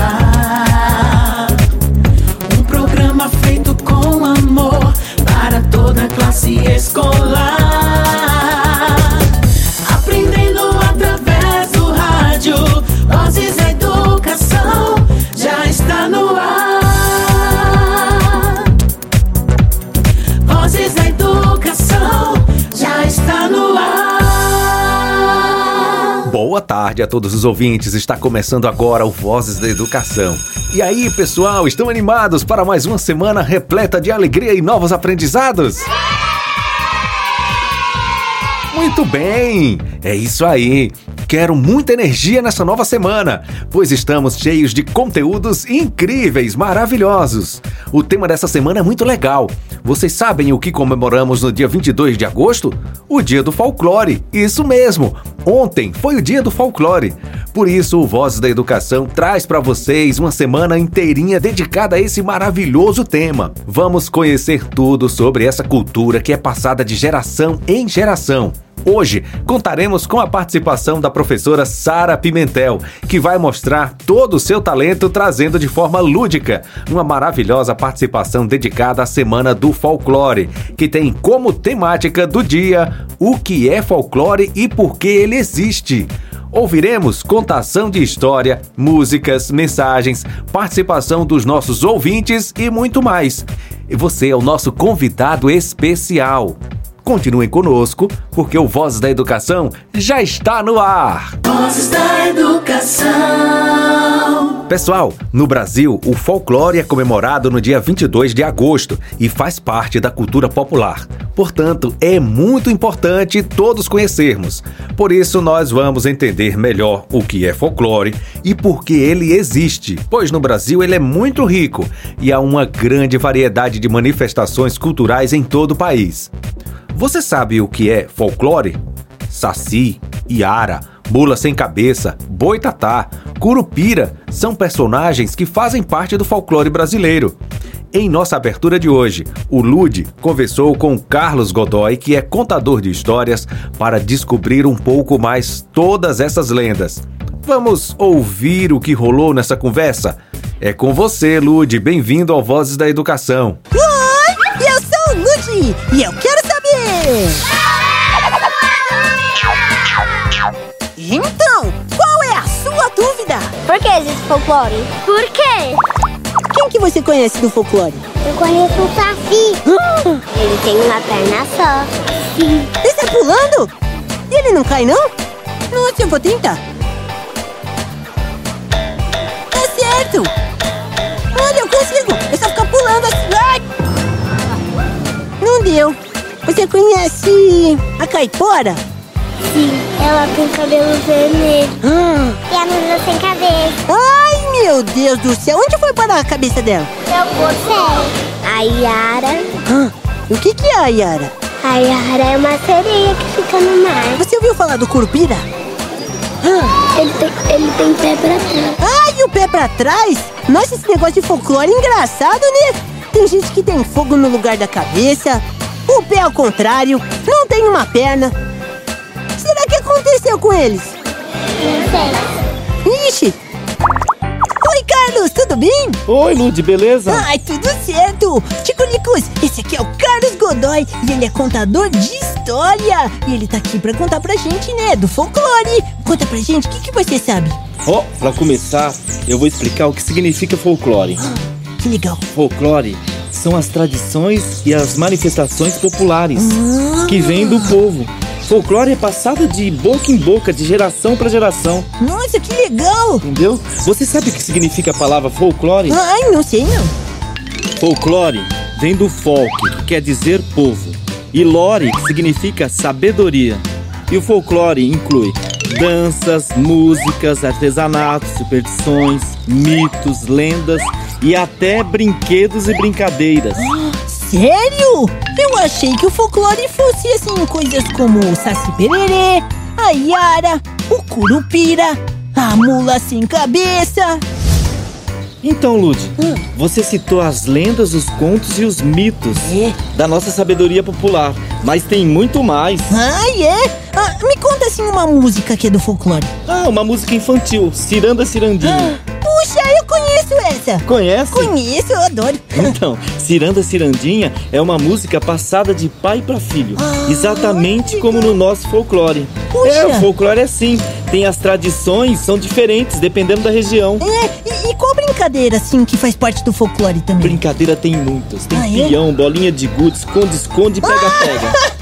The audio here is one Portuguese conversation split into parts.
ar. Tarde a todos os ouvintes. Está começando agora o Vozes da Educação. E aí, pessoal, estão animados para mais uma semana repleta de alegria e novos aprendizados? Muito bem! É isso aí! Quero muita energia nessa nova semana, pois estamos cheios de conteúdos incríveis, maravilhosos. O tema dessa semana é muito legal. Vocês sabem o que comemoramos no dia 22 de agosto? O Dia do Folclore. Isso mesmo! Ontem foi o Dia do Folclore. Por isso, o Voz da Educação traz para vocês uma semana inteirinha dedicada a esse maravilhoso tema. Vamos conhecer tudo sobre essa cultura que é passada de geração em geração. Hoje contaremos com a participação da professora Sara Pimentel, que vai mostrar todo o seu talento trazendo de forma lúdica uma maravilhosa participação dedicada à Semana do Folclore, que tem como temática do dia o que é folclore e por que ele existe. Ouviremos contação de história, músicas, mensagens, participação dos nossos ouvintes e muito mais. E você é o nosso convidado especial. Continuem conosco, porque o Voz da Educação já está no ar. Vozes da Educação. Pessoal, no Brasil, o folclore é comemorado no dia 22 de agosto e faz parte da cultura popular. Portanto, é muito importante todos conhecermos. Por isso, nós vamos entender melhor o que é folclore e por que ele existe, pois no Brasil ele é muito rico e há uma grande variedade de manifestações culturais em todo o país. Você sabe o que é folclore? Saci, Iara, Mula Sem Cabeça, Boitatá, Curupira são personagens que fazem parte do folclore brasileiro. Em nossa abertura de hoje, o Lude conversou com Carlos Godoy, que é contador de histórias, para descobrir um pouco mais todas essas lendas. Vamos ouvir o que rolou nessa conversa? É com você, Lude. Bem-vindo ao Vozes da Educação. Oi, eu sou o Ludi e eu quero Então, qual é a sua dúvida? Por que existe folclore? Por quê? Quem que você conhece do folclore? Eu conheço o Saci. Ele tem uma perna só. Sim. Ele está pulando? E ele não cai, não? Nossa, eu vou tentar. Tá certo! Olha, eu consigo! É só ficar pulando assim. Ai! Não deu. Você conhece a caipora? Sim. Ela tem cabelo vermelho. Hum. E a menina sem cabeça. Ai, meu Deus do céu! Onde foi parar a cabeça dela? Eu gostei. A Yara. Hã? O que, que é a Yara? A Yara é uma sereia que fica no mar. Você ouviu falar do Curupira? Hã? Ele tem, ele tem pé pra trás. Ai, o pé pra trás? Nossa, esse negócio de folclore é engraçado, né? Tem gente que tem fogo no lugar da cabeça, o pé ao contrário, não tem uma perna. Será que aconteceu com eles? Não sei. Ixi! Oi, Carlos, tudo bem? Oi, Lud, beleza? Ai, tudo certo! Ticulicos, esse aqui é o Carlos Godoy e ele é contador de história. E ele tá aqui pra contar pra gente, né, do folclore. Conta pra gente, o que, que você sabe? Ó, pra começar, eu vou explicar o que significa folclore. Que legal. Folclore são as tradições e as manifestações populares Ah. que vêm do povo. Folclore é passado de boca em boca, de geração pra geração, Nossa, que legal! entendeu? Você sabe o que significa a palavra folclore? Ai, não sei não. Folclore vem do folk, que quer dizer povo, e lore, que significa sabedoria. E o folclore inclui danças, músicas, artesanatos, superstições, mitos, lendas e até brinquedos e brincadeiras. Sério? Eu achei que o folclore fosse assim, coisas como o Saci Pererê, a Yara, o Curupira, a Mula Sem Cabeça. Então, Lud, você citou as lendas, os contos e os mitos É? da nossa sabedoria popular, mas tem muito mais. Ah, é? Ah, me conta assim uma música que é do folclore. Ah, uma música infantil, Ciranda Cirandinha. Puxa, eu conheço essa! Conhece? Conheço, eu adoro. Então, Ciranda Cirandinha é uma música passada de pai para filho, Ah, exatamente como no nosso folclore. Puxa. É, o folclore é assim, tem as tradições, são diferentes dependendo da região. É, e, e qual brincadeira, assim, que faz parte do folclore também? Brincadeira tem muitas, tem Ah, é? peão, bolinha de gude, esconde, esconde, pega, pega.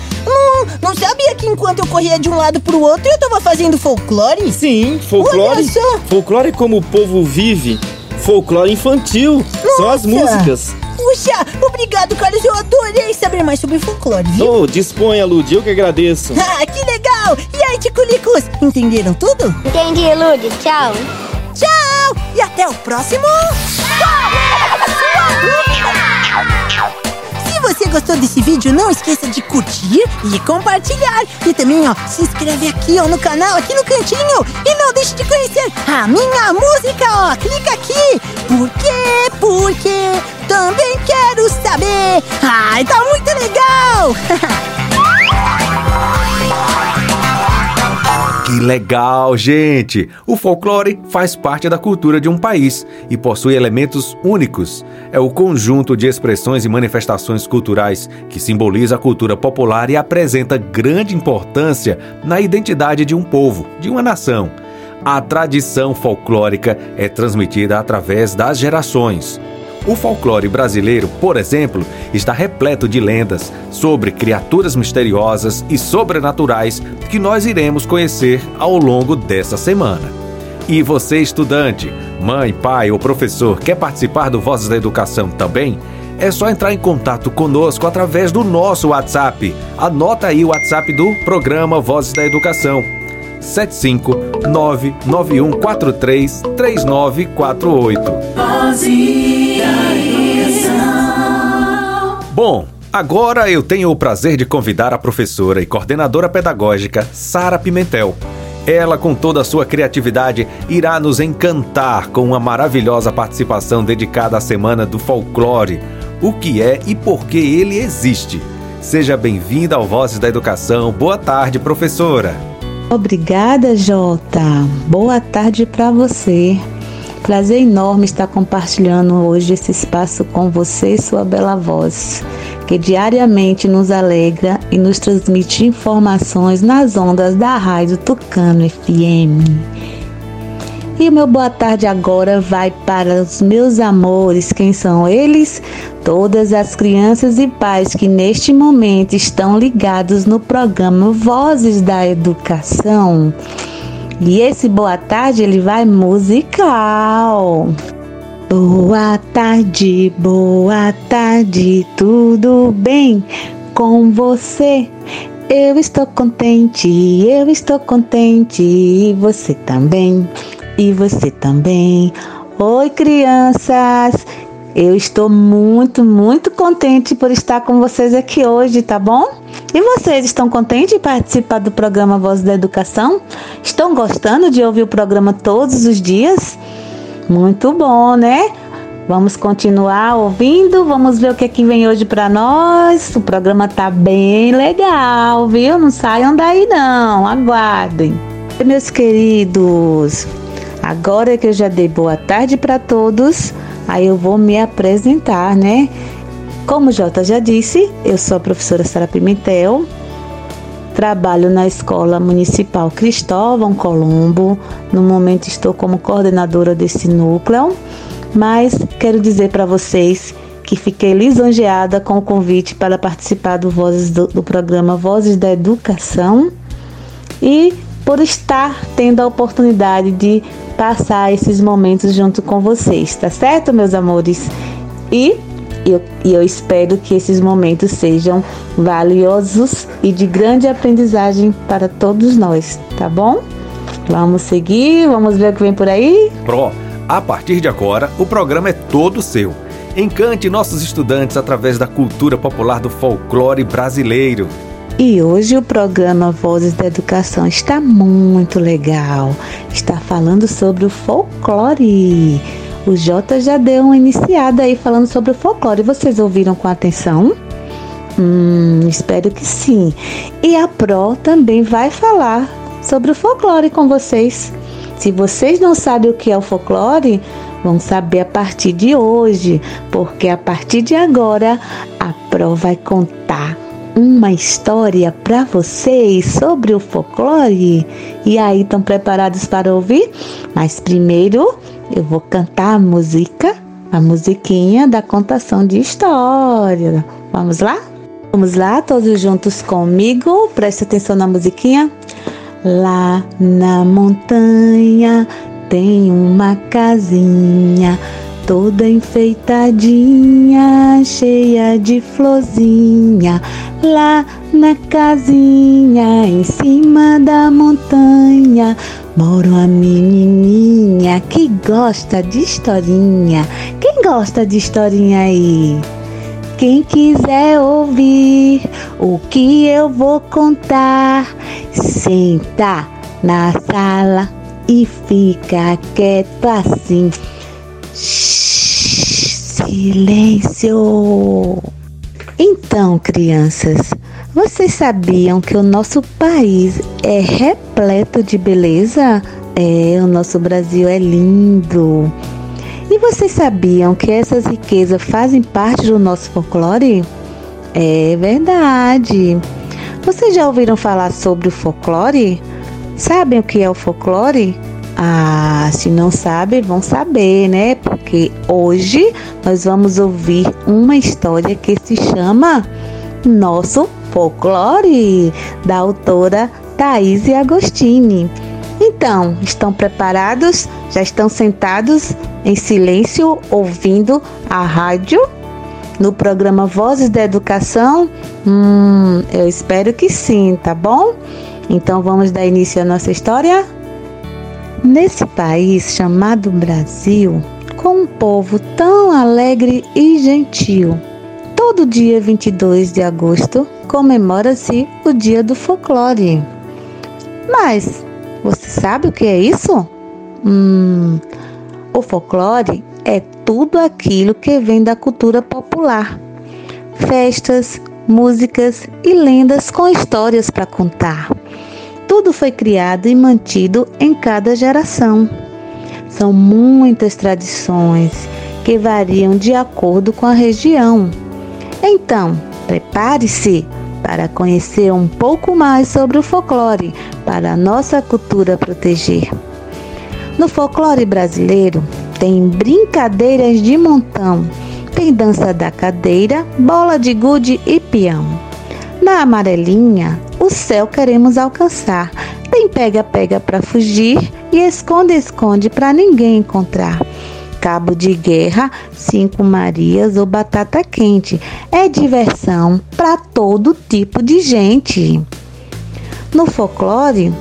Que enquanto eu corria de um lado pro outro, eu tava fazendo folclore? Sim, folclore. Olha só. Folclore é como o povo vive. Folclore infantil. São as Nossa. músicas. Puxa, obrigado, Carlos. Eu adorei saber mais sobre folclore, viu? Oh, disponha, Lud, eu que agradeço. Ah, que legal! E aí, Ticulicos, entenderam tudo? Entendi, Lud. Tchau. Tchau! E até o próximo... Se você gostou desse vídeo, não esqueça de curtir e compartilhar. E também, ó, se inscreve aqui, ó, no canal, aqui no cantinho. E não deixe de conhecer a minha música, ó. Clica aqui. Por quê? Porque também quero saber. Ai, tá muito legal! Que legal, gente! O folclore faz parte da cultura de um país e possui elementos únicos. É o conjunto de expressões e manifestações culturais que simboliza a cultura popular e apresenta grande importância na identidade de um povo, de uma nação. A tradição folclórica é transmitida através das gerações. O folclore brasileiro, por exemplo, está repleto de lendas sobre criaturas misteriosas e sobrenaturais que nós iremos conhecer ao longo dessa semana. E você, estudante, mãe, pai ou professor, quer participar do Vozes da Educação também? É só entrar em contato conosco através do nosso WhatsApp. Anota aí o WhatsApp do programa Vozes da Educação. 75991433948. Voz da Educação. Bom, agora eu tenho o prazer de convidar a professora e coordenadora pedagógica Sara Pimentel. Ela, com toda a sua criatividade, irá nos encantar com uma maravilhosa participação dedicada à Semana do Folclore, o que é e por que ele existe. Seja bem-vinda ao Vozes da Educação. Boa tarde, professora. Obrigada, Jota. Boa tarde para você. Prazer enorme estar compartilhando hoje esse espaço com você e sua bela voz, que diariamente nos alegra e nos transmite informações nas ondas da Rádio Tucano FM. E o meu boa tarde agora vai para os meus amores. Quem são eles? Todas as crianças e pais que neste momento estão ligados no programa Vozes da Educação. E esse boa tarde ele vai musical. Boa tarde, boa tarde, tudo bem com você? Eu estou contente, eu estou contente, e você também, e você também. Oi, crianças! Eu estou muito, muito contente por estar com vocês aqui hoje, tá bom? E vocês estão contentes de participar do programa Voz da Educação? Estão gostando de ouvir o programa todos os dias? Muito bom, né? Vamos continuar ouvindo, vamos ver o que, é que vem hoje para nós. O programa tá bem legal, viu? Não saiam daí não, aguardem. Meus queridos, agora que eu já dei boa tarde para todos, aí eu vou me apresentar, né? Como o Jota já disse, eu sou a professora Sara Pimentel, trabalho na Escola Municipal Cristóvão Colombo. No momento estou como coordenadora desse núcleo, mas quero dizer para vocês que fiquei lisonjeada com o convite para participar do, Vozes do, do programa Vozes da Educação e por estar tendo a oportunidade de passar esses momentos junto com vocês, tá certo, meus amores? E eu, e eu espero que esses momentos sejam valiosos e de grande aprendizagem para todos nós, tá bom? Vamos seguir, vamos ver o que vem por aí? Pro, a partir de agora, o programa é todo seu. Encante nossos estudantes através da cultura popular do folclore brasileiro. E hoje o programa Vozes da Educação está muito legal. Está falando sobre o folclore. O Jota já deu uma iniciada aí falando sobre o folclore. Vocês ouviram com atenção? Hum, espero que sim. E a Pro também vai falar sobre o folclore com vocês. Se vocês não sabem o que é o folclore, vão saber a partir de hoje, porque a partir de agora a Pro vai contar uma história para vocês sobre o folclore. E aí, estão preparados para ouvir? Mas primeiro eu vou cantar a música, a musiquinha da contação de história. Vamos lá? Vamos lá, todos juntos comigo. Preste atenção na musiquinha. Lá na montanha tem uma casinha toda enfeitadinha, cheia de florzinha, lá na casinha em cima da montanha. Mora uma menininha que gosta de historinha. Quem gosta de historinha aí? Quem quiser ouvir o que eu vou contar, senta na sala e fica quieto assim. Silêncio! Então, crianças, vocês sabiam que o nosso país é repleto de beleza? É, o nosso Brasil é lindo. E vocês sabiam que essas riquezas fazem parte do nosso folclore? É verdade. Vocês já ouviram falar sobre o folclore? Sabem o que é o folclore? Ah, se não sabe, vão saber, né? Porque hoje nós vamos ouvir uma história que se chama Nosso Folclore, da autora Thaís Agostini. Então, estão preparados? Já estão sentados em silêncio ouvindo a rádio? No programa Vozes da Educação? Hum, eu espero que sim, tá bom? Então vamos dar início à nossa história? Nesse país chamado Brasil, com um povo tão alegre e gentil, todo dia 22 de agosto comemora-se o Dia do Folclore. Mas você sabe o que é isso? Hum, o folclore é tudo aquilo que vem da cultura popular. Festas, músicas e lendas com histórias para contar. Tudo foi criado e mantido em cada geração. São muitas tradições que variam de acordo com a região. Então, prepare-se para conhecer um pouco mais sobre o folclore para a nossa cultura proteger. No folclore brasileiro, tem brincadeiras de montão, tem dança da cadeira, bola de gude e peão. Na amarelinha, o céu queremos alcançar. Tem pega-pega para fugir e esconde-esconde para ninguém encontrar. Cabo de guerra, cinco Marias ou batata quente. É diversão para todo tipo de gente. No folclore,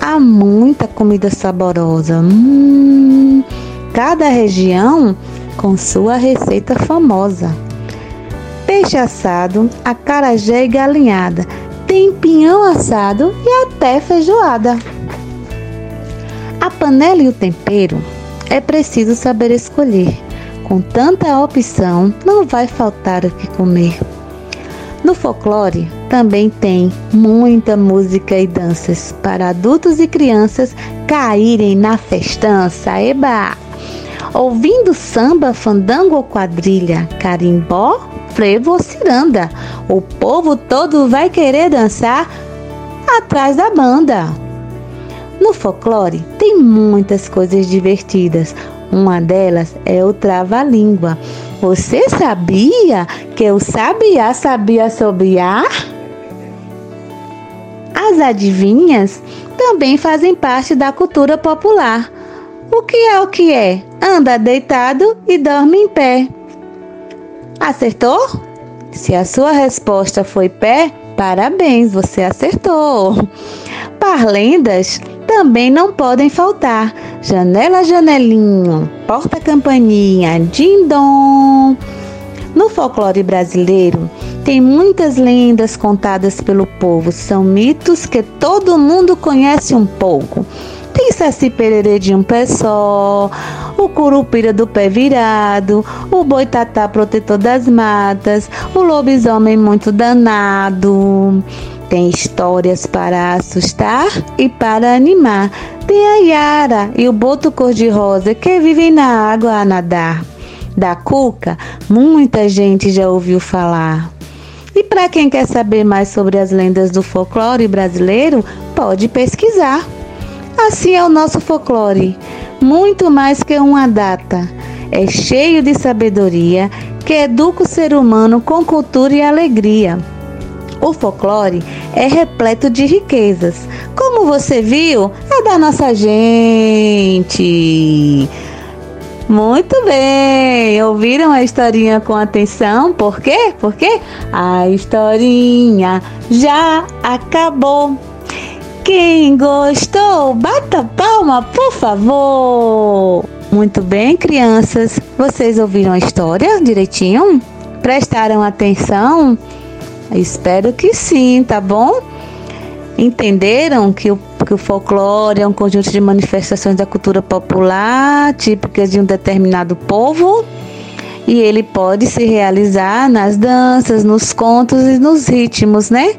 há muita comida saborosa. Hum, cada região com sua receita famosa. Peixe assado, acarajé e galinhada tem pinhão assado e até feijoada. A panela e o tempero é preciso saber escolher. Com tanta opção, não vai faltar o que comer. No folclore também tem muita música e danças para adultos e crianças caírem na festança. Eba! Ouvindo samba, fandango ou quadrilha, carimbó, frevo ou ciranda. O povo todo vai querer dançar atrás da banda. No folclore tem muitas coisas divertidas. Uma delas é o trava-língua. Você sabia que o sabiá sabia sobiar? As adivinhas também fazem parte da cultura popular. O que é o que é? Anda deitado e dorme em pé. Acertou? Se a sua resposta foi pé, parabéns, você acertou. Parlendas também não podem faltar. Janela, janelinho, porta, campainha, dindom. No folclore brasileiro, tem muitas lendas contadas pelo povo. São mitos que todo mundo conhece um pouco. Tem Saci Pererê de um pé só, o curupira do pé virado, o boitatá protetor das matas, o lobisomem muito danado. Tem histórias para assustar e para animar. Tem a Yara e o boto cor-de-rosa que vivem na água a nadar. Da Cuca, muita gente já ouviu falar. E para quem quer saber mais sobre as lendas do folclore brasileiro, pode pesquisar. Assim é o nosso folclore, muito mais que uma data. É cheio de sabedoria que educa o ser humano com cultura e alegria. O folclore é repleto de riquezas. Como você viu, é da nossa gente. Muito bem, ouviram a historinha com atenção? Por quê? Porque a historinha já acabou. Quem gostou, bata palma, por favor. Muito bem, crianças. Vocês ouviram a história direitinho? Prestaram atenção? Espero que sim, tá bom? Entenderam que o, que o folclore é um conjunto de manifestações da cultura popular típicas de um determinado povo? E ele pode se realizar nas danças, nos contos e nos ritmos, né?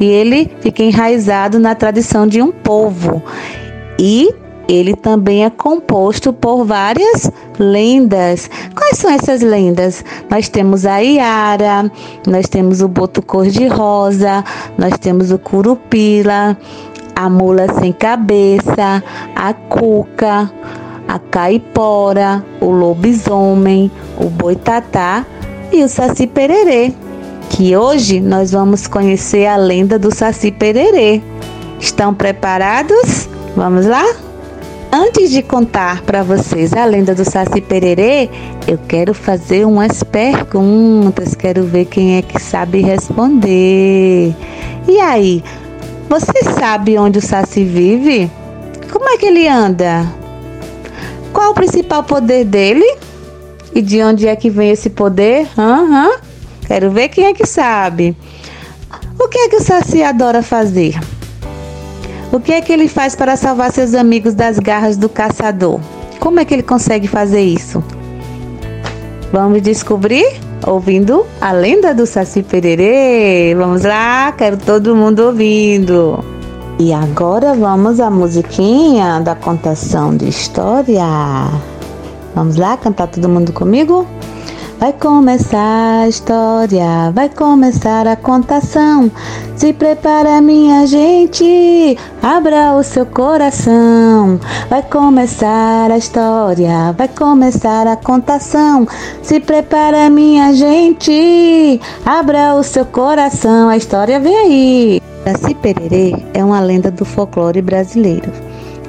E ele fica enraizado na tradição de um povo. E ele também é composto por várias lendas. Quais são essas lendas? Nós temos a Iara, nós temos o boto cor-de-rosa, nós temos o curupila, a mula sem cabeça, a cuca, a caipora, o lobisomem, o boitatá e o saci pererê. Que hoje nós vamos conhecer a lenda do saci pererê. Estão preparados? Vamos lá? Antes de contar para vocês a lenda do Saci Pererê, eu quero fazer umas perguntas, quero ver quem é que sabe responder. E aí, você sabe onde o Saci vive? Como é que ele anda? Qual o principal poder dele? E de onde é que vem esse poder? Uhum. Quero ver quem é que sabe. O que é que o Saci adora fazer? O que é que ele faz para salvar seus amigos das garras do caçador? Como é que ele consegue fazer isso? Vamos descobrir ouvindo a lenda do Saci Pererê. Vamos lá, quero todo mundo ouvindo. E agora vamos à musiquinha da contação de história. Vamos lá cantar todo mundo comigo? Vai começar a história, vai começar a contação. Se prepara, minha gente, abra o seu coração. Vai começar a história, vai começar a contação. Se prepara, minha gente, abra o seu coração. A história vem aí. Saci Pererê é uma lenda do folclore brasileiro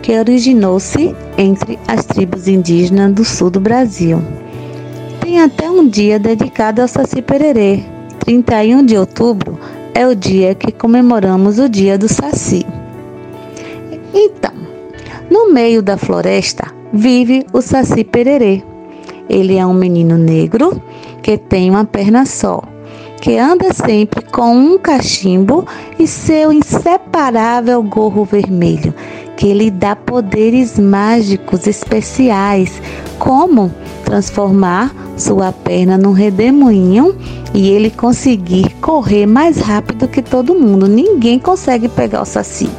que originou-se entre as tribos indígenas do sul do Brasil. Tem até um dia dedicado ao Saci Pererê. 31 de outubro é o dia que comemoramos o dia do Saci. Então, no meio da floresta vive o Saci Pererê. Ele é um menino negro que tem uma perna só, que anda sempre com um cachimbo e seu inseparável gorro vermelho, que lhe dá poderes mágicos especiais, como transformar sua perna num redemoinho e ele conseguir correr mais rápido que todo mundo. Ninguém consegue pegar o Saci.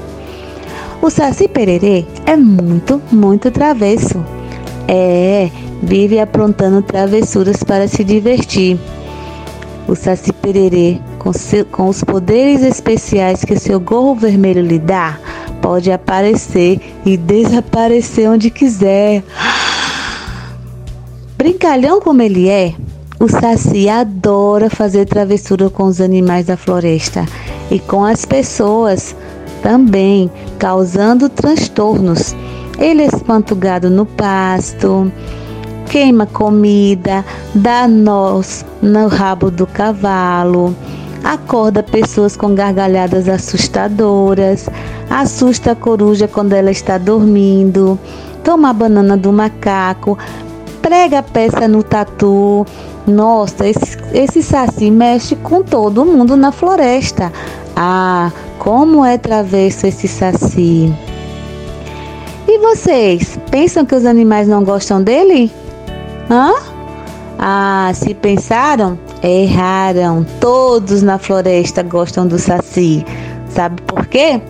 O Saci Pererê é muito, muito travesso. É, vive aprontando travessuras para se divertir. O Saci Pererê, com, seu, com os poderes especiais que seu gorro vermelho lhe dá, pode aparecer e desaparecer onde quiser. Brincalhão como ele é, o Saci adora fazer travessura com os animais da floresta e com as pessoas também, causando transtornos. Ele espanta o gado no pasto, queima comida, dá nós no rabo do cavalo, acorda pessoas com gargalhadas assustadoras, assusta a coruja quando ela está dormindo, toma a banana do macaco, prega a peça no tatu. Nossa, esse, esse saci mexe com todo mundo na floresta. Ah, como é travesso esse saci. E vocês? Pensam que os animais não gostam dele? Hã? Ah, se pensaram, erraram. Todos na floresta gostam do Saci. Sabe por quê?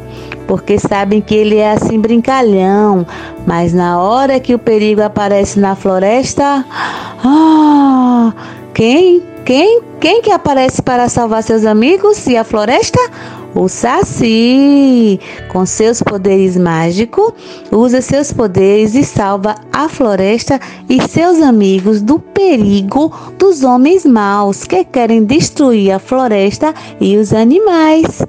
Porque sabem que ele é assim brincalhão, mas na hora que o perigo aparece na floresta, ah, quem, quem, quem que aparece para salvar seus amigos e a floresta? O Saci, com seus poderes mágicos, usa seus poderes e salva a floresta e seus amigos do perigo dos homens maus que querem destruir a floresta e os animais.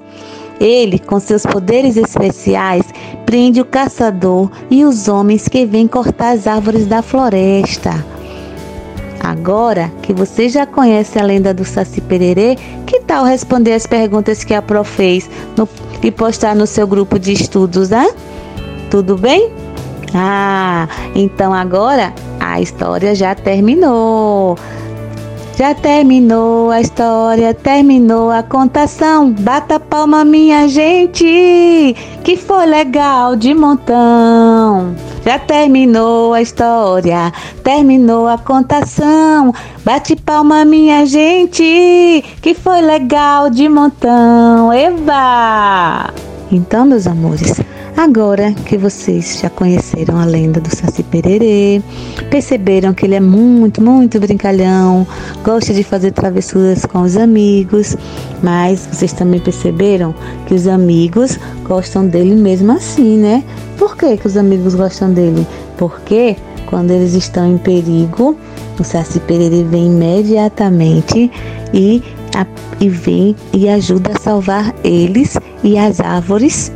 Ele, com seus poderes especiais, prende o caçador e os homens que vêm cortar as árvores da floresta. Agora que você já conhece a lenda do Saci Pererê, que tal responder as perguntas que a Pro fez no, e postar no seu grupo de estudos, né? Tudo bem? Ah, então agora a história já terminou. Já terminou a história, terminou a contação. Bata palma, minha gente, que foi legal de montão. Já terminou a história, terminou a contação. Bate palma, minha gente, que foi legal de montão. Eva! Então, meus amores, Agora que vocês já conheceram a lenda do Saci Pererê, perceberam que ele é muito, muito brincalhão, gosta de fazer travessuras com os amigos, mas vocês também perceberam que os amigos gostam dele mesmo assim, né? Por que, que os amigos gostam dele? Porque quando eles estão em perigo, o Saci Pererê vem imediatamente e, a, e vem e ajuda a salvar eles e as árvores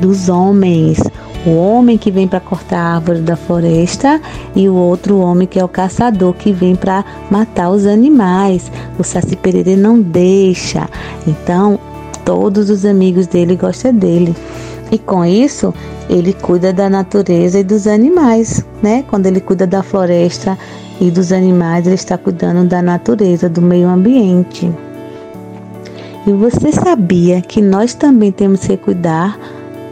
dos homens. O homem que vem para cortar a árvore da floresta e o outro homem que é o caçador que vem para matar os animais. O Saci Pererê não deixa. Então, todos os amigos dele gostam dele. E com isso, ele cuida da natureza e dos animais, né? Quando ele cuida da floresta e dos animais, ele está cuidando da natureza, do meio ambiente. E você sabia que nós também temos que cuidar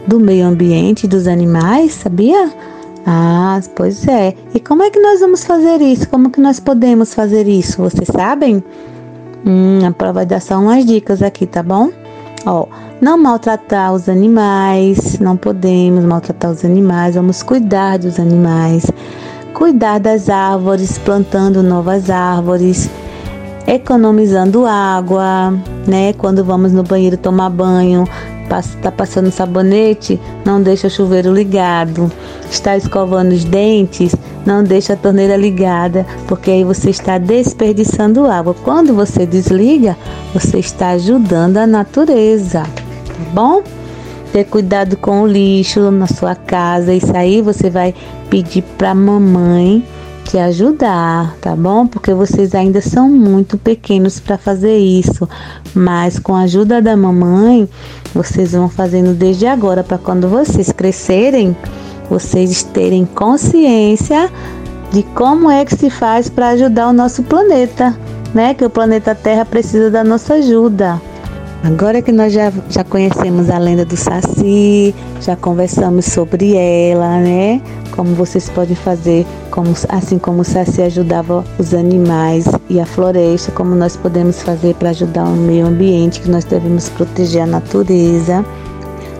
do meio ambiente, dos animais, sabia? Ah, pois é. E como é que nós vamos fazer isso? Como que nós podemos fazer isso? Vocês sabem? Hum, a prova vai dar só umas dicas aqui, tá bom? Ó, não maltratar os animais, não podemos maltratar os animais, vamos cuidar dos animais, cuidar das árvores, plantando novas árvores, economizando água, né? Quando vamos no banheiro tomar banho, está passando sabonete, não deixa o chuveiro ligado. Está escovando os dentes, não deixa a torneira ligada, porque aí você está desperdiçando água. Quando você desliga, você está ajudando a natureza, tá bom? Ter cuidado com o lixo na sua casa, isso aí você vai pedir para mamãe te ajudar, tá bom? Porque vocês ainda são muito pequenos para fazer isso, mas com a ajuda da mamãe, vocês vão fazendo desde agora para quando vocês crescerem, vocês terem consciência de como é que se faz para ajudar o nosso planeta, né? Que o planeta Terra precisa da nossa ajuda. Agora que nós já, já conhecemos a lenda do Saci, já conversamos sobre ela, né? Como vocês podem fazer, como, assim como o Saci ajudava os animais e a floresta, como nós podemos fazer para ajudar o meio ambiente, que nós devemos proteger a natureza.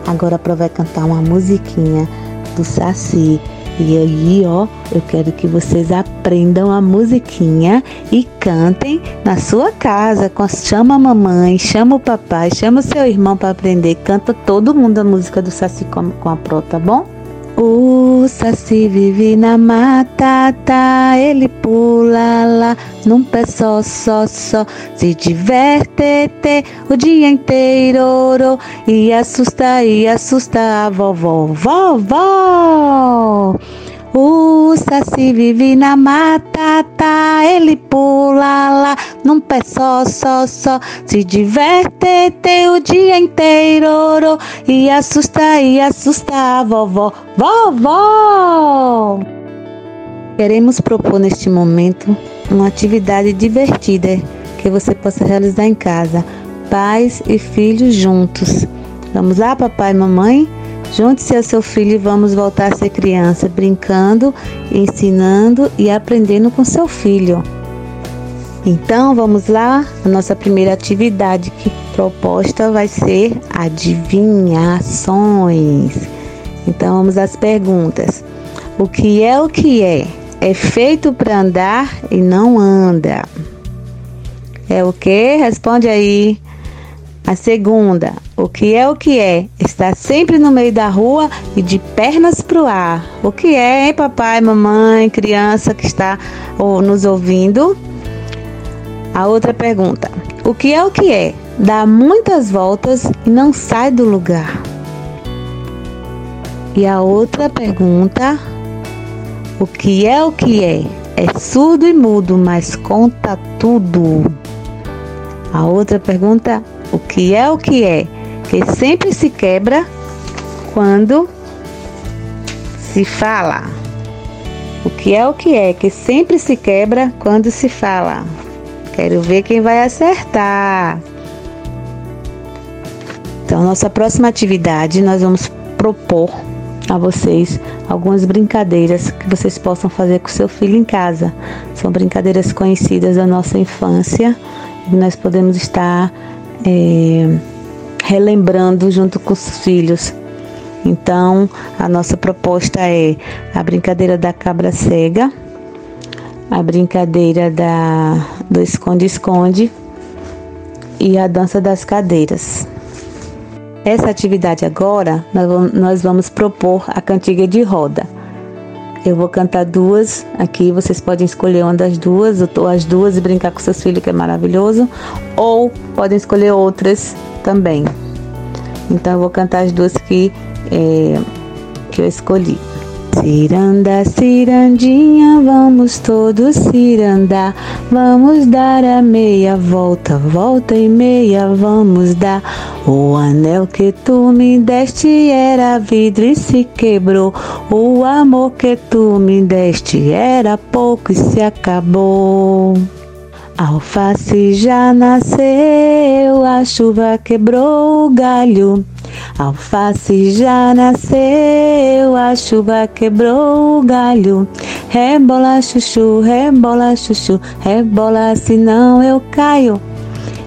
Agora a Pro vai cantar uma musiquinha do Saci e aí, ó, eu quero que vocês aprendam a musiquinha e cantem na sua casa. Chama a mamãe, chama o papai, chama o seu irmão para aprender. Canta todo mundo a música do Saci com, com a Pro, tá bom? O Saci vive na mata, tá? Ele pula lá num pé só, só, só. Se diverte te, o dia inteiro e assusta, e assusta a vovó, vovó. O Saci vive na mata, tá? Ele pula lá num pé só, só, só. Se diverte tem o dia inteiro e assusta, e assusta a vovó, vovó. Queremos propor neste momento uma atividade divertida que você possa realizar em casa, pais e filhos juntos. Vamos lá, papai e mamãe? Junte-se ao seu filho e vamos voltar a ser criança, brincando, ensinando e aprendendo com seu filho. Então vamos lá, a nossa primeira atividade que proposta vai ser adivinhações. Então vamos às perguntas. O que é o que é? É feito para andar e não anda. É o que? Responde aí. A segunda, o que é o que é? Está sempre no meio da rua e de pernas pro ar. O que é, hein, papai, mamãe, criança que está nos ouvindo? A outra pergunta, o que é o que é? Dá muitas voltas e não sai do lugar. E a outra pergunta, o que é o que é? É surdo e mudo, mas conta tudo. A outra pergunta, o que é o que é? Que sempre se quebra quando se fala. O que é o que é? Que sempre se quebra quando se fala. Quero ver quem vai acertar. Então, nossa próxima atividade, nós vamos propor a vocês algumas brincadeiras que vocês possam fazer com seu filho em casa. São brincadeiras conhecidas da nossa infância e nós podemos estar é, relembrando junto com os filhos. Então, a nossa proposta é a brincadeira da cabra cega, a brincadeira da, do esconde-esconde e a dança das cadeiras. Essa atividade agora, nós vamos propor a cantiga de roda. Eu vou cantar duas aqui, vocês podem escolher uma das duas, ou as duas e brincar com seus filhos, que é maravilhoso, ou podem escolher outras também. Então eu vou cantar as duas que, é, que eu escolhi. Ciranda, cirandinha, vamos todos cirandar. Vamos dar a meia volta, volta e meia, vamos dar. O anel que tu me deste era vidro e se quebrou. O amor que tu me deste era pouco e se acabou. Alface já nasceu, a chuva quebrou o galho. Alface já nasceu, a chuva quebrou o galho. Rebola chuchu, rebola chuchu, rebola senão eu caio.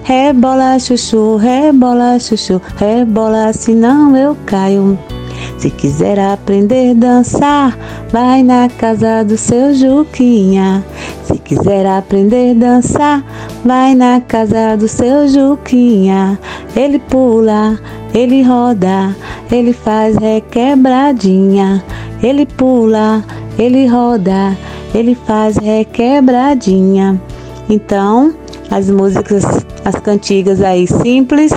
Rebola chuchu, rebola chuchu, rebola senão eu caio. Se quiser aprender a dançar, vai na casa do seu Juquinha. Se quiser aprender a dançar, vai na casa do seu Juquinha. Ele pula, ele roda, ele faz requebradinha. Ele pula, ele roda, ele faz requebradinha. Então, as músicas, as cantigas aí simples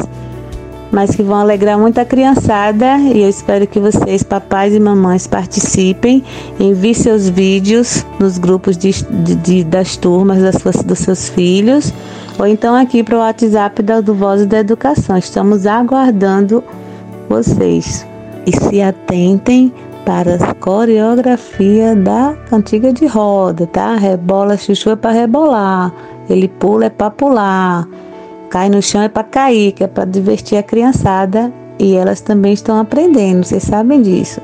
mas que vão alegrar muita criançada e eu espero que vocês, papais e mamães, participem, enviem seus vídeos nos grupos de, de, de das turmas das suas, dos seus filhos ou então aqui para o WhatsApp da, do Voz da Educação. Estamos aguardando vocês e se atentem para a coreografia da cantiga de roda, tá? Rebola, chuchu é para rebolar, ele pula é para pular. Cai no chão é para cair, que é para divertir a criançada e elas também estão aprendendo, vocês sabem disso.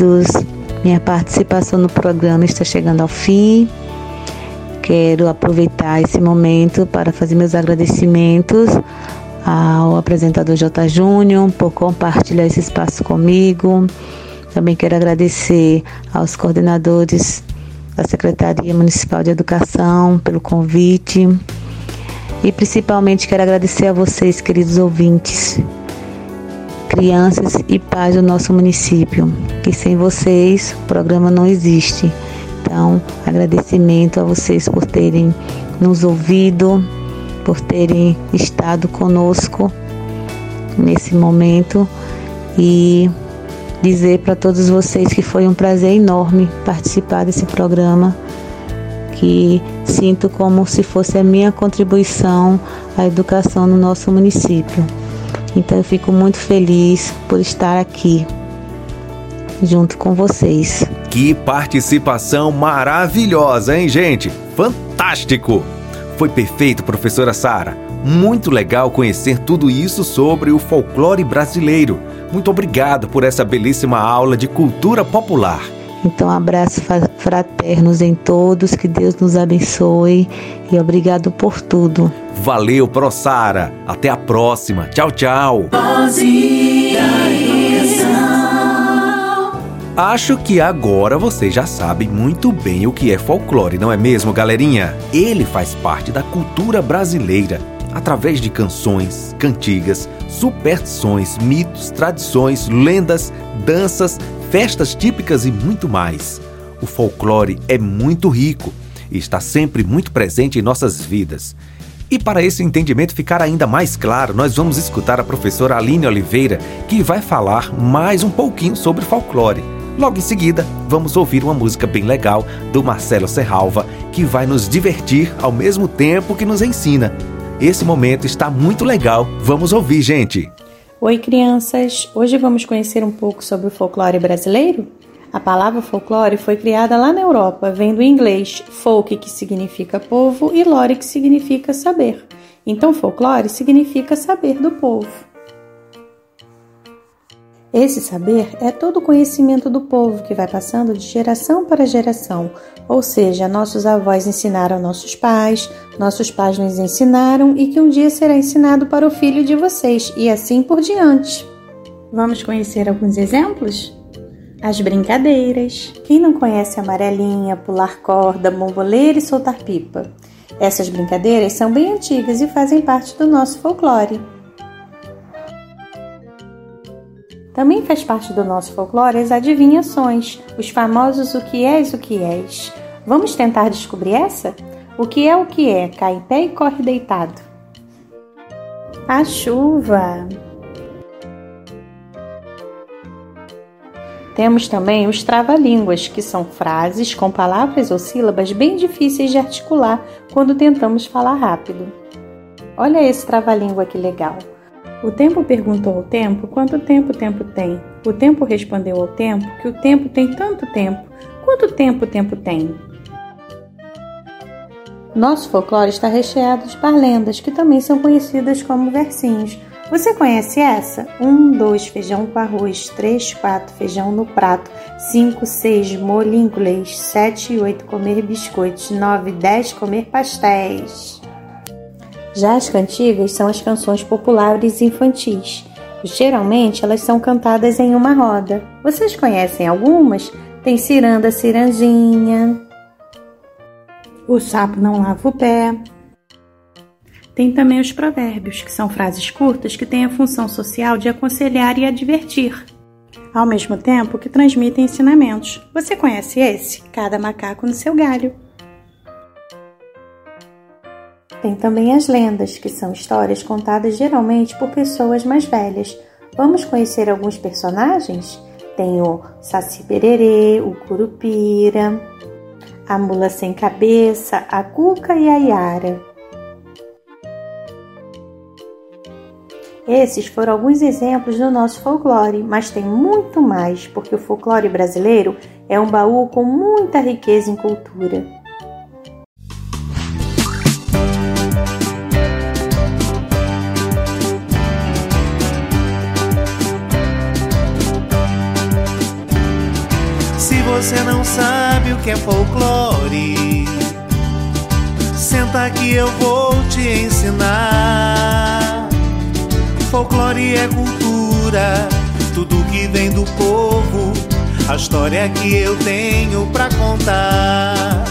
Queridos, minha participação no programa está chegando ao fim. Quero aproveitar esse momento para fazer meus agradecimentos ao apresentador J. Júnior por compartilhar esse espaço comigo. Também quero agradecer aos coordenadores da Secretaria Municipal de Educação pelo convite. E principalmente quero agradecer a vocês, queridos ouvintes, crianças e pais do nosso município, que sem vocês o programa não existe. Então, agradecimento a vocês por terem nos ouvido, por terem estado conosco nesse momento e dizer para todos vocês que foi um prazer enorme participar desse programa, que sinto como se fosse a minha contribuição à educação no nosso município. Então eu fico muito feliz por estar aqui junto com vocês. Que participação maravilhosa, hein, gente? Fantástico! Foi perfeito, professora Sara. Muito legal conhecer tudo isso sobre o folclore brasileiro. Muito obrigado por essa belíssima aula de cultura popular. Então, abraços fraternos em todos, que Deus nos abençoe e obrigado por tudo. Valeu, Pro Sara. Até a próxima. Tchau, tchau. Acho que agora vocês já sabem muito bem o que é folclore, não é mesmo, galerinha? Ele faz parte da cultura brasileira, através de canções, cantigas, superstições, mitos, tradições, lendas, danças, festas típicas e muito mais. O folclore é muito rico e está sempre muito presente em nossas vidas. E para esse entendimento ficar ainda mais claro, nós vamos escutar a professora Aline Oliveira, que vai falar mais um pouquinho sobre folclore. Logo em seguida, vamos ouvir uma música bem legal do Marcelo Serralva, que vai nos divertir ao mesmo tempo que nos ensina. Esse momento está muito legal. Vamos ouvir, gente. Oi, crianças! Hoje vamos conhecer um pouco sobre o folclore brasileiro? A palavra folclore foi criada lá na Europa, vem do inglês folk, que significa povo, e lore, que significa saber. Então, folclore significa saber do povo. Esse saber é todo o conhecimento do povo que vai passando de geração para geração, ou seja, nossos avós ensinaram a nossos pais, nossos pais nos ensinaram e que um dia será ensinado para o filho de vocês e assim por diante. Vamos conhecer alguns exemplos? As brincadeiras. Quem não conhece amarelinha, pular corda, bomboleira e soltar pipa? Essas brincadeiras são bem antigas e fazem parte do nosso folclore. Também faz parte do nosso folclore as adivinhações, os famosos o que és, o que és. Vamos tentar descobrir essa? O que é o que é? Cai em pé e corre deitado. A chuva. Temos também os trava-línguas, que são frases com palavras ou sílabas bem difíceis de articular quando tentamos falar rápido. Olha esse trava-língua que legal. O tempo perguntou ao tempo quanto tempo o tempo tem. O tempo respondeu ao tempo que o tempo tem tanto tempo. Quanto tempo o tempo tem? Nosso folclore está recheado de parlendas, que também são conhecidas como versinhos. Você conhece essa? Um, dois, feijão com arroz. Três, quatro, feijão no prato. Cinco, seis, molho inglês. Sete e oito, comer biscoitos. Nove, dez, comer pastéis. Já as cantigas são as canções populares infantis. Geralmente elas são cantadas em uma roda. Vocês conhecem algumas? Tem ciranda, ciranjinha. O sapo não lava o pé. Tem também os provérbios, que são frases curtas que têm a função social de aconselhar e advertir, ao mesmo tempo que transmitem ensinamentos. Você conhece esse? Cada macaco no seu galho. Tem também as lendas, que são histórias contadas geralmente por pessoas mais velhas. Vamos conhecer alguns personagens? Tem o Saci Pererê, o Curupira, a mula sem cabeça, a cuca e a Yara. Esses foram alguns exemplos do nosso folclore, mas tem muito mais, porque o folclore brasileiro é um baú com muita riqueza em cultura. Folclore é cultura, tudo que vem do povo, a história que eu tenho pra contar.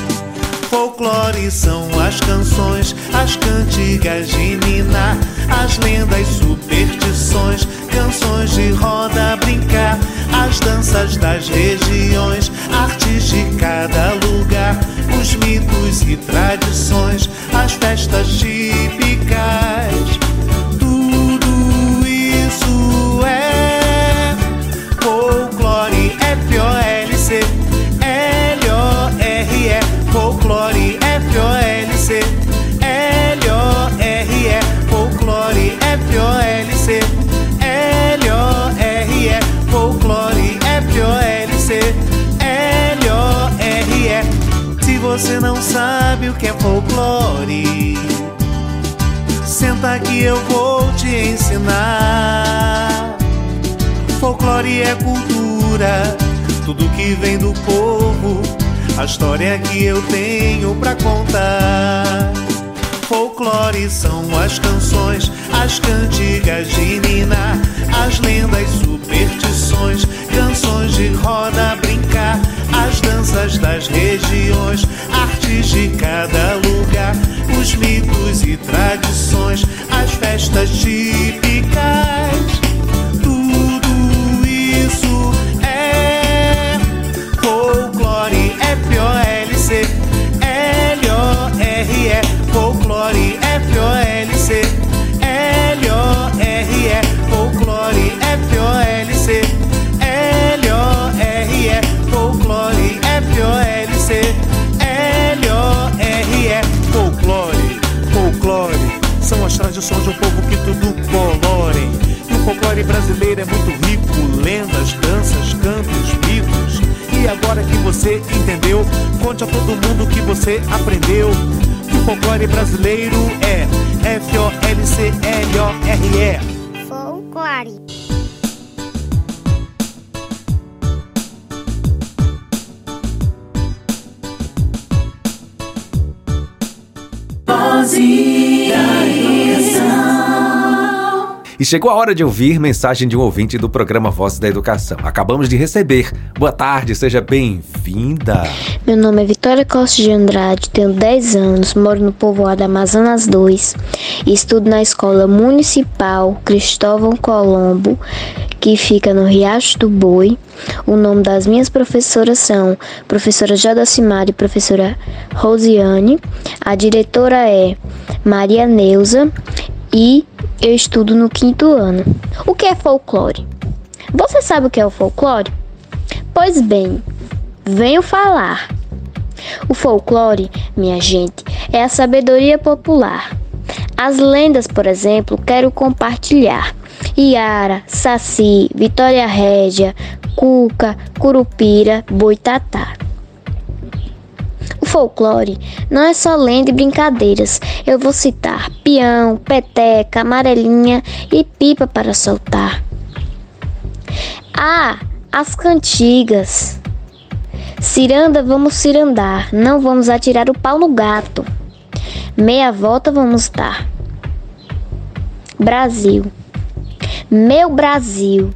Folclore são as canções, as cantigas de Nina, as lendas, superstições, canções de roda brincar, as danças das regiões, artes de cada lugar, os mitos e tradições, as festas típicas. Você não sabe o que é folclore, senta que eu vou te ensinar. Folclore é cultura, tudo que vem do povo, a história que eu tenho pra contar. Folclore são as canções, as cantigas de Nina, as lendas, superstições, canções de roda brincar, as danças das regiões, artes de cada lugar, os mitos e tradições, as festas típicas. Tradições de um povo que tudo colorem. E o folclore brasileiro é muito rico, lendas, danças, cantos, mitos. E agora que você entendeu, conte a todo mundo que você aprendeu. Que o folclore brasileiro é. Folclore. E chegou a hora de ouvir mensagem de um ouvinte do programa Voz da Educação. Acabamos de receber. Boa tarde, seja bem-vinda. Meu nome é Vitória Costa de Andrade, tenho 10 anos, moro no povoado Amazonas 2 e estudo na Escola Municipal Cristóvão Colombo, que fica no Riacho do Boi. O nome das minhas professoras são professora Jodacimara e professora Rosiane. A diretora é Maria Neuza e eu estudo no quinto ano. O que é folclore? Você sabe o que é o folclore? Pois bem, venho falar. O folclore, minha gente, é a sabedoria popular. As lendas, por exemplo, quero compartilhar. Iara, Saci, Vitória Régia, Cuca, Curupira, Boitatá. Folclore não é só lenda e brincadeiras. Eu vou citar peão, peteca, amarelinha e pipa para soltar. Ah, as cantigas. Ciranda, vamos cirandar, não vamos atirar o pau no gato. Meia volta vamos dar. Brasil. Meu Brasil.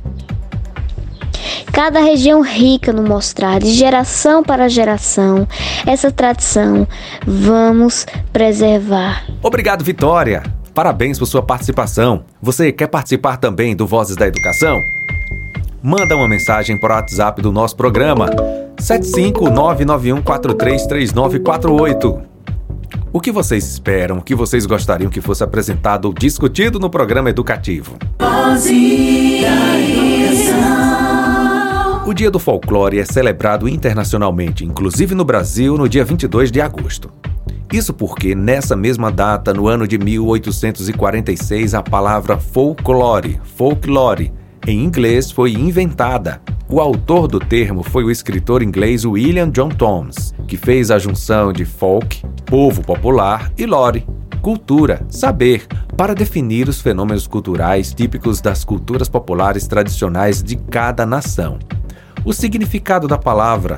Cada região rica no mostrar, de geração para geração, essa tradição vamos preservar. Obrigado, Vitória. Parabéns por sua participação. Você quer participar também do Vozes da Educação? Manda uma mensagem para o WhatsApp do nosso programa 75991433948. O que vocês esperam? O que vocês gostariam que fosse apresentado ou discutido no programa educativo? O Dia do Folclore é celebrado internacionalmente, inclusive no Brasil, no dia 22 de agosto. Isso porque, nessa mesma data, no ano de 1846, a palavra folclore, folklore, em inglês, foi inventada. O autor do termo foi o escritor inglês William John Thoms, que fez a junção de folk, povo popular, e lore, cultura, saber, para definir os fenômenos culturais típicos das culturas populares tradicionais de cada nação. O significado da palavra,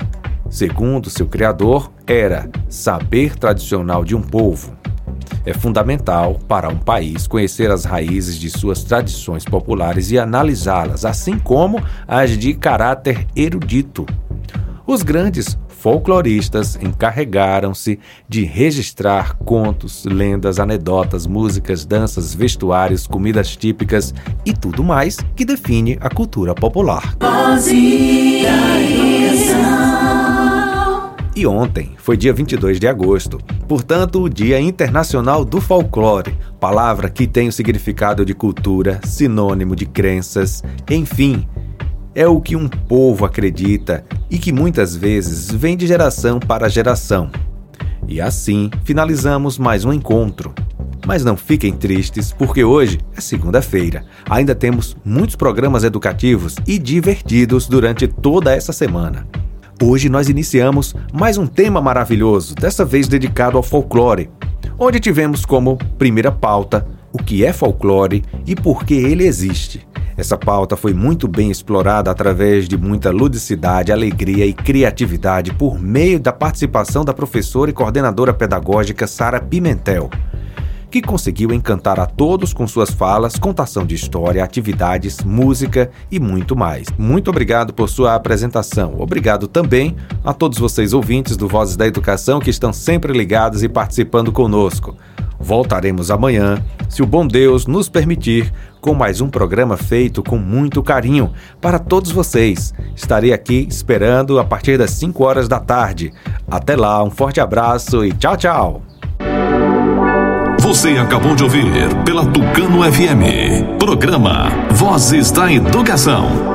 segundo seu criador, era saber tradicional de um povo. É fundamental para um país conhecer as raízes de suas tradições populares e analisá-las, assim como as de caráter erudito. Os grandes folcloristas encarregaram-se de registrar contos, lendas, anedotas, músicas, danças, vestuários, comidas típicas e tudo mais que define a cultura popular. E ontem foi dia 22 de agosto, portanto, o Dia Internacional do Folclore, palavra que tem o significado de cultura, sinônimo de crenças, enfim, é o que um povo acredita e que muitas vezes vem de geração para geração. E assim finalizamos mais um encontro. Mas não fiquem tristes, porque hoje é segunda-feira. Ainda temos muitos programas educativos e divertidos durante toda essa semana. Hoje nós iniciamos mais um tema maravilhoso, dessa vez dedicado ao folclore, onde tivemos como primeira pauta o que é folclore e por que ele existe. Essa pauta foi muito bem explorada através de muita ludicidade, alegria e criatividade por meio da participação da professora e coordenadora pedagógica Sara Pimentel, que conseguiu encantar a todos com suas falas, contação de história, atividades, música e muito mais. Muito obrigado por sua apresentação. Obrigado também a todos vocês ouvintes do Vozes da Educação que estão sempre ligados e participando conosco. Voltaremos amanhã, se o bom Deus nos permitir, com mais um programa feito com muito carinho para todos vocês. Estarei aqui esperando a partir das 5 horas da tarde. Até lá, um forte abraço e tchau, tchau. Você acabou de ouvir pela Tucano FM, programa Vozes da Educação.